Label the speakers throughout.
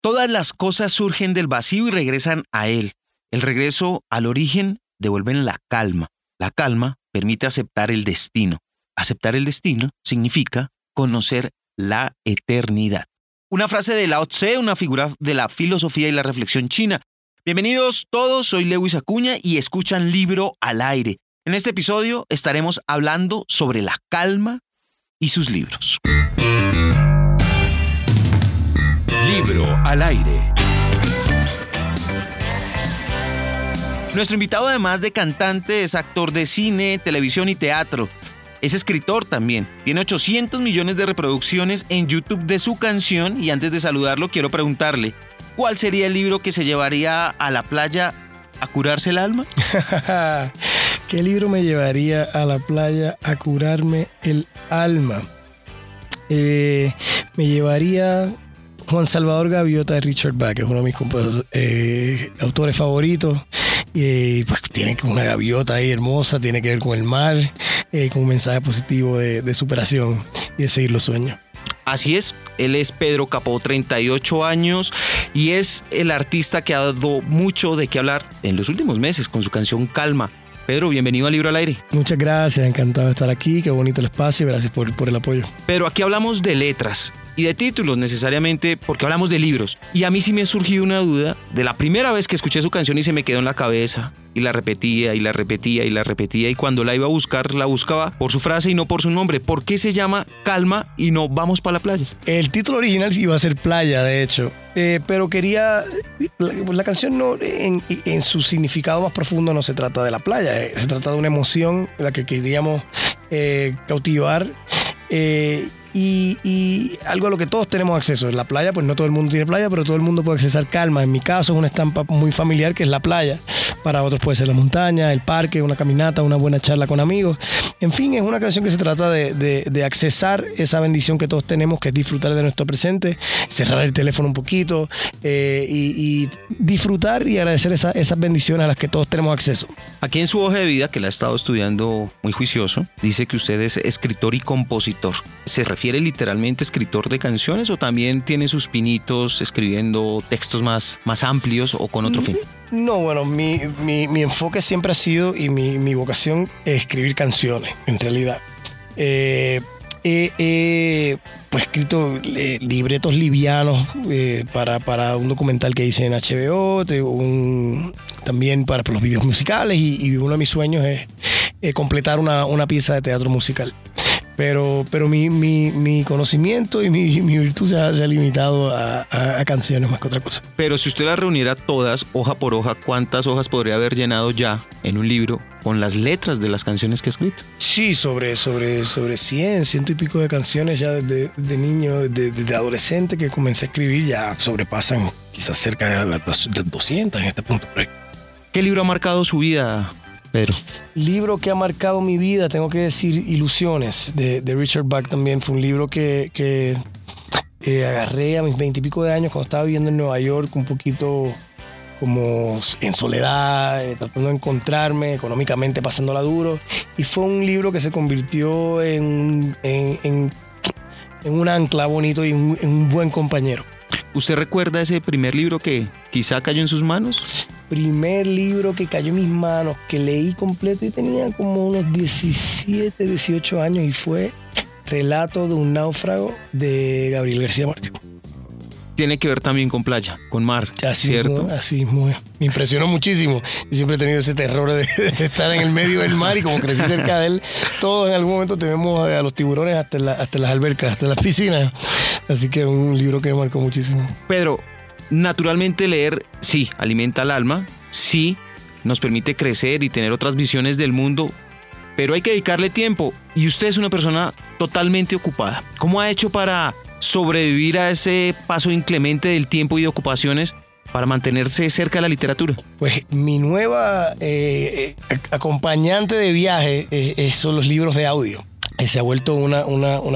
Speaker 1: Todas las cosas surgen del vacío y regresan a él. El regreso al origen devuelven la calma. La calma permite aceptar el destino. Aceptar el destino significa conocer la eternidad. Una frase de Lao Tse, una figura de la filosofía y la reflexión china. Bienvenidos todos, soy Lewis Acuña y escuchan Libro al Aire. En este episodio estaremos hablando sobre la calma y sus libros.
Speaker 2: Libro al Aire.
Speaker 1: Nuestro invitado, además de cantante, es actor de cine, televisión y teatro. Es escritor también. Tiene 800 millones de reproducciones en YouTube de su canción y antes de saludarlo quiero preguntarle, ¿cuál sería el libro que se llevaría a la playa a curarse el alma?
Speaker 3: ¿Qué libro me llevaría a la playa a curarme el alma? Eh, me llevaría Juan Salvador Gaviota de Richard Bach, es uno de mis eh, autores favoritos. Y pues tiene una gaviota ahí hermosa, tiene que ver con el mar, eh, con un mensaje positivo de, superación y de seguir los sueños.
Speaker 1: Así es, él es Pedro Capó, 38 años, y es el artista que ha dado mucho de qué hablar en los últimos meses con su canción Calma. Pedro, bienvenido al Libro al Aire.
Speaker 3: Muchas gracias, encantado de estar aquí, qué bonito el espacio, gracias por, por el apoyo.
Speaker 1: Pero aquí hablamos de letras y de títulos necesariamente porque hablamos de libros. Y a mí sí me ha surgido una duda de la primera vez que escuché su canción y se me quedó en la cabeza y la repetía y la repetía y la repetía y cuando la iba a buscar la buscaba por su frase y no por su nombre. ¿Por qué se llama Calma y no Vamos para la playa?
Speaker 3: El título original iba a ser Playa, de hecho. Eh, pero quería. La, canción no, en, su significado más profundo no se trata de la playa, eh, se trata de una emoción la que queríamos eh, cautivar. Y, algo a lo que todos tenemos acceso. En la playa, pues no todo el mundo tiene playa, pero todo el mundo puede accesar calma. En mi caso es una estampa muy familiar que es la playa. Para otros puede ser la montaña, el parque, una caminata, una buena charla con amigos. En fin, es una canción que se trata de, de, accesar esa bendición que todos tenemos, que es disfrutar de nuestro presente, cerrar el teléfono un poquito eh, y, disfrutar y agradecer esas bendiciones a las que todos tenemos acceso.
Speaker 1: Aquí en su hoja de vida, que la ha estado estudiando muy juicioso, dice que usted es escritor y compositor. ¿Se refiere literalmente escritor de canciones o también tiene sus pinitos escribiendo textos más, más amplios o con otro fin?
Speaker 3: No, bueno, mi, enfoque siempre ha sido y mi, vocación es escribir canciones, en realidad. Eh, he pues, escrito eh, libretos livianos eh, para, un documental que hice en HBO, también para, los videos musicales y, uno de mis sueños es completar una, una pieza de teatro musical. Pero, pero mi, mi, mi conocimiento y mi, mi virtud se ha, se ha limitado a, a, canciones más que otra cosa.
Speaker 1: Pero si usted las reuniera todas, hoja por hoja, ¿cuántas hojas podría haber llenado ya en un libro con las letras de las canciones que ha escrito?
Speaker 3: Sí, sobre, sobre, sobre 100, ciento y pico de canciones ya desde de niño, desde de, adolescente que comencé a escribir, ya sobrepasan quizás cerca de las 200 en este punto.
Speaker 1: ¿Qué libro ha marcado su vida, Pedro?
Speaker 3: Libro que ha marcado mi vida, tengo que decir Ilusiones, de, Richard Bach también. Fue un libro que, que eh, agarré a mis veintipico de años cuando estaba viviendo en Nueva York, un poquito como en soledad, eh, tratando de encontrarme, económicamente pasándola duro. Y fue un libro que se convirtió en, en, en, un ancla bonito y en un buen compañero.
Speaker 1: ¿Usted recuerda ese primer libro que quizá cayó en sus manos?
Speaker 3: Primer libro que cayó en mis manos, que leí completo y tenía como unos 17, 18 años y fue Relato de un náufrago de Gabriel García Márquez
Speaker 1: tiene que ver también con playa, con mar,
Speaker 3: así
Speaker 1: ¿cierto?
Speaker 3: así Me impresionó muchísimo. Yo siempre he tenido ese terror de, estar en el medio del mar y como crecí cerca de él, todos en algún momento tenemos a los tiburones hasta, hasta las albercas, hasta las piscinas. Así que es un libro que me marcó muchísimo.
Speaker 1: Pedro, naturalmente leer, sí, alimenta el alma, sí, nos permite crecer y tener otras visiones del mundo, pero hay que dedicarle tiempo. Y usted es una persona totalmente ocupada. ¿Cómo ha hecho para sobrevivir a ese paso inclemente del tiempo y de ocupaciones para mantenerse cerca de la literatura?
Speaker 3: Pues mi nueva eh, eh, acompañante de viaje eh, son los libros de audio se ha vuelto una,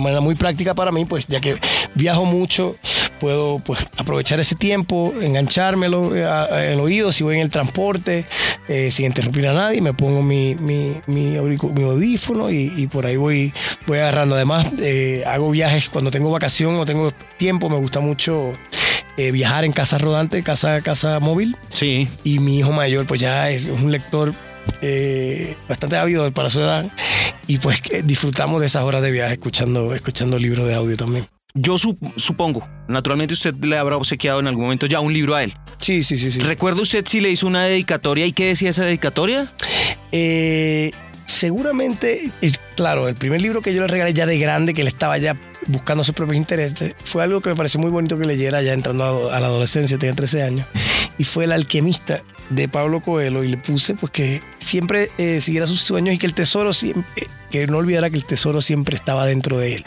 Speaker 3: manera muy práctica para mí, pues ya que viajo mucho, puedo pues, aprovechar ese tiempo, enganchármelo en el oído, si voy en el transporte, sin interrumpir a nadie, me pongo mi, mi, audífono y, por ahí voy, voy agarrando. Además, hago viajes cuando tengo vacación o tengo tiempo, me gusta mucho eh, viajar en casa rodante, casa, casa móvil.
Speaker 1: Sí.
Speaker 3: Y mi hijo mayor, pues ya es un lector eh, bastante ávido para su edad. Y pues disfrutamos de esas horas de viaje escuchando, escuchando libros de audio también.
Speaker 1: Yo sup- supongo, naturalmente usted le habrá obsequiado en algún momento ya un libro a él.
Speaker 3: Sí, sí, sí, sí.
Speaker 1: ¿Recuerda usted si le hizo una dedicatoria y qué decía esa dedicatoria?
Speaker 3: Eh, seguramente, claro, el primer libro que yo le regalé ya de grande, que él estaba ya buscando sus propios intereses, fue algo que me pareció muy bonito que leyera ya entrando a, a la adolescencia, tenía 13 años, y fue El alquimista de Pablo Coelho, y le puse pues que siempre eh, siguiera sus sueños y que el tesoro siempre, eh, que no olvidara que el tesoro siempre estaba dentro de él.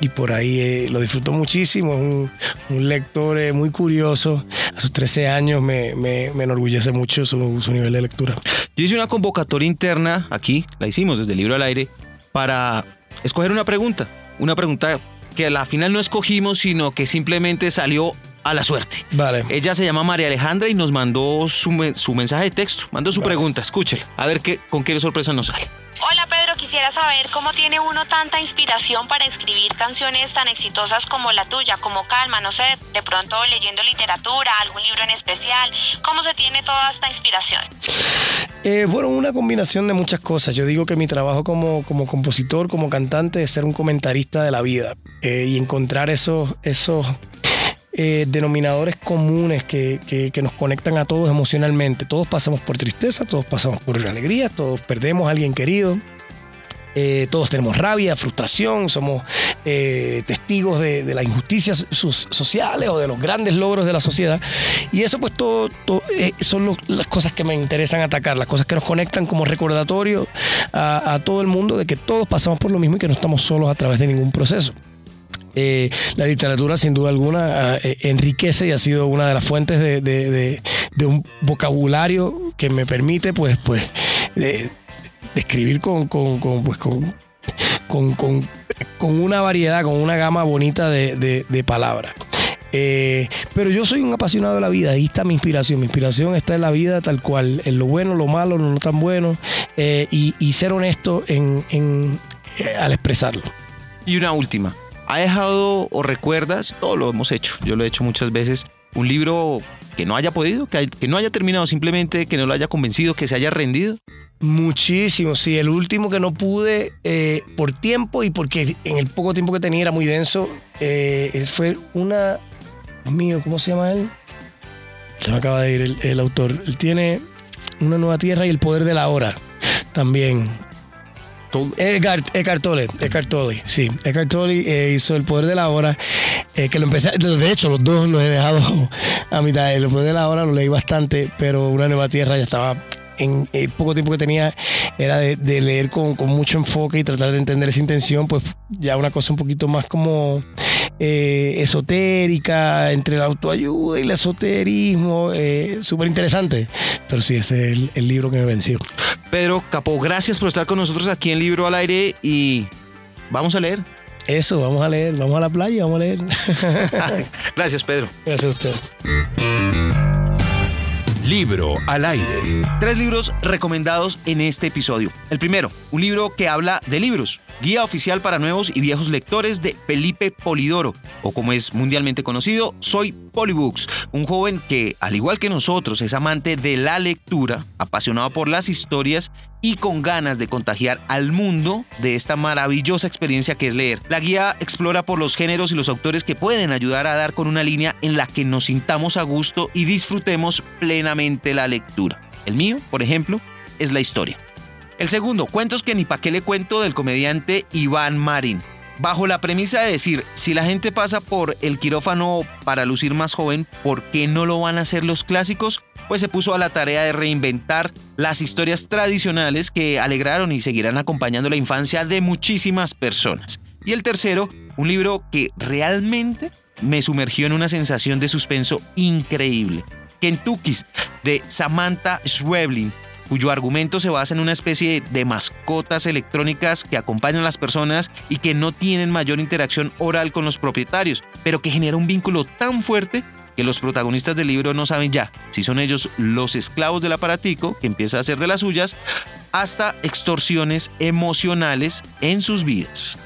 Speaker 3: Y por ahí eh, lo disfrutó muchísimo, es un, un lector eh, muy curioso, a sus 13 años me, me- me enorgullece mucho su- su nivel de lectura.
Speaker 1: Yo hice una convocatoria interna aquí, la hicimos desde el libro al aire, para escoger una pregunta. Una pregunta que a la final no escogimos, sino que simplemente salió a la suerte.
Speaker 3: Vale.
Speaker 1: Ella se llama María Alejandra y nos mandó su, su mensaje de texto, mandó su pregunta, escúchela, a ver qué, con qué sorpresa nos sale.
Speaker 4: Hola Pedro, quisiera saber cómo tiene uno tanta inspiración para escribir canciones tan exitosas como la tuya, como Calma, no sé, de pronto leyendo literatura, algún libro en especial, ¿cómo se tiene toda esta inspiración?
Speaker 3: Eh, bueno, una combinación de muchas cosas. Yo digo que mi trabajo como, como compositor, como cantante, es ser un comentarista de la vida eh, y encontrar esos, esos eh, denominadores comunes que, que- que nos conectan a todos emocionalmente. Todos pasamos por tristeza, todos pasamos por alegría, todos perdemos a alguien querido. Eh, todos tenemos rabia, frustración, somos eh, testigos de, las injusticias sociales o de los grandes logros de la sociedad. Y eso pues todo, eh, son las cosas que me interesan atacar, las cosas que nos conectan como recordatorio a, todo el mundo de que todos pasamos por lo mismo y que no estamos solos a través de ningún proceso. La literatura, sin duda alguna, enriquece y ha sido una de las fuentes de- de un vocabulario que me permite, pues, pues, de, de escribir con, con, pues, con, con, con- una variedad, con una gama bonita de, de- palabras. Eh, pero yo soy un apasionado de la vida, ahí está mi inspiración. Mi inspiración está en la vida tal cual, en lo bueno, lo malo, lo no tan bueno, eh, y, y ser honesto en, en, eh, al expresarlo.
Speaker 1: Y una última, ¿ha dejado o recuerdas, todo lo hemos hecho, yo lo he hecho muchas veces, un libro que no haya podido, que, que no haya terminado, simplemente que no lo haya convencido, que se haya rendido?
Speaker 3: Muchísimo, sí. El último que no pude eh, por tiempo y porque en el poco tiempo que tenía era muy denso, eh, fue una... Dios mío, ¿cómo se llama él? Se me acaba de ir el, el autor. Él tiene Una Nueva Tierra y El Poder de la Hora también. Eckhart, Eckhart Tolle, Eckhart Tolle, sí. Eckhart Tolle eh, hizo El Poder de la Hora, eh, que lo empecé, de hecho los dos los he dejado a mitad. El Poder de la Hora lo leí bastante, pero Una Nueva Tierra ya estaba en el poco tiempo que tenía era de, de leer con, con mucho enfoque y tratar de entender esa intención, pues ya una cosa un poquito más como eh, esotérica, entre la autoayuda y el esoterismo, eh, súper interesante. Pero sí, ese es el, el libro que me venció.
Speaker 1: Pedro Capó, gracias por estar con nosotros aquí en Libro al Aire y vamos a leer.
Speaker 3: Eso, vamos a leer, vamos a la playa, vamos a leer.
Speaker 1: gracias, Pedro.
Speaker 3: Gracias a usted.
Speaker 2: Libro al aire.
Speaker 1: Tres libros recomendados en este episodio. El primero, un libro que habla de libros. Guía oficial para nuevos y viejos lectores de Felipe Polidoro, o como es mundialmente conocido, Soy Polybooks, un joven que, al igual que nosotros, es amante de la lectura, apasionado por las historias y con ganas de contagiar al mundo de esta maravillosa experiencia que es leer. La guía explora por los géneros y los autores que pueden ayudar a dar con una línea en la que nos sintamos a gusto y disfrutemos plenamente la lectura. El mío, por ejemplo, es la historia. El segundo, cuentos que ni pa' qué le cuento del comediante Iván Marín. Bajo la premisa de decir, si la gente pasa por el quirófano para lucir más joven, ¿por qué no lo van a hacer los clásicos? Pues se puso a la tarea de reinventar las historias tradicionales que alegraron y seguirán acompañando la infancia de muchísimas personas. Y el tercero, un libro que realmente me sumergió en una sensación de suspenso increíble. Kentucky's, de Samantha Schweblin, cuyo argumento se basa en una especie de mascotas electrónicas que acompañan a las personas y que no tienen mayor interacción oral con los propietarios, pero que genera un vínculo tan fuerte que los protagonistas del libro no saben ya si son ellos los esclavos del aparatico que empieza a hacer de las suyas, hasta extorsiones emocionales en sus vidas.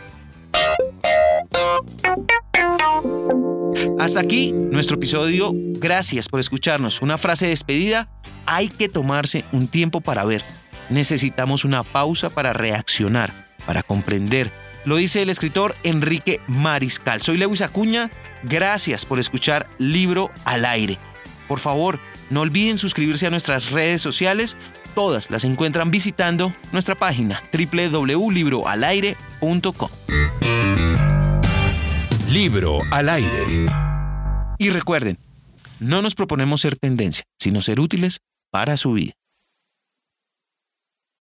Speaker 1: Hasta aquí nuestro episodio. Gracias por escucharnos. Una frase de despedida. Hay que tomarse un tiempo para ver. Necesitamos una pausa para reaccionar, para comprender. Lo dice el escritor Enrique Mariscal. Soy Lewis Acuña. Gracias por escuchar Libro al Aire. Por favor, no olviden suscribirse a nuestras redes sociales. Todas las encuentran visitando nuestra página www.libroalaire.com.
Speaker 2: Libro al aire.
Speaker 1: Y recuerden, no nos proponemos ser tendencia, sino ser útiles para su vida.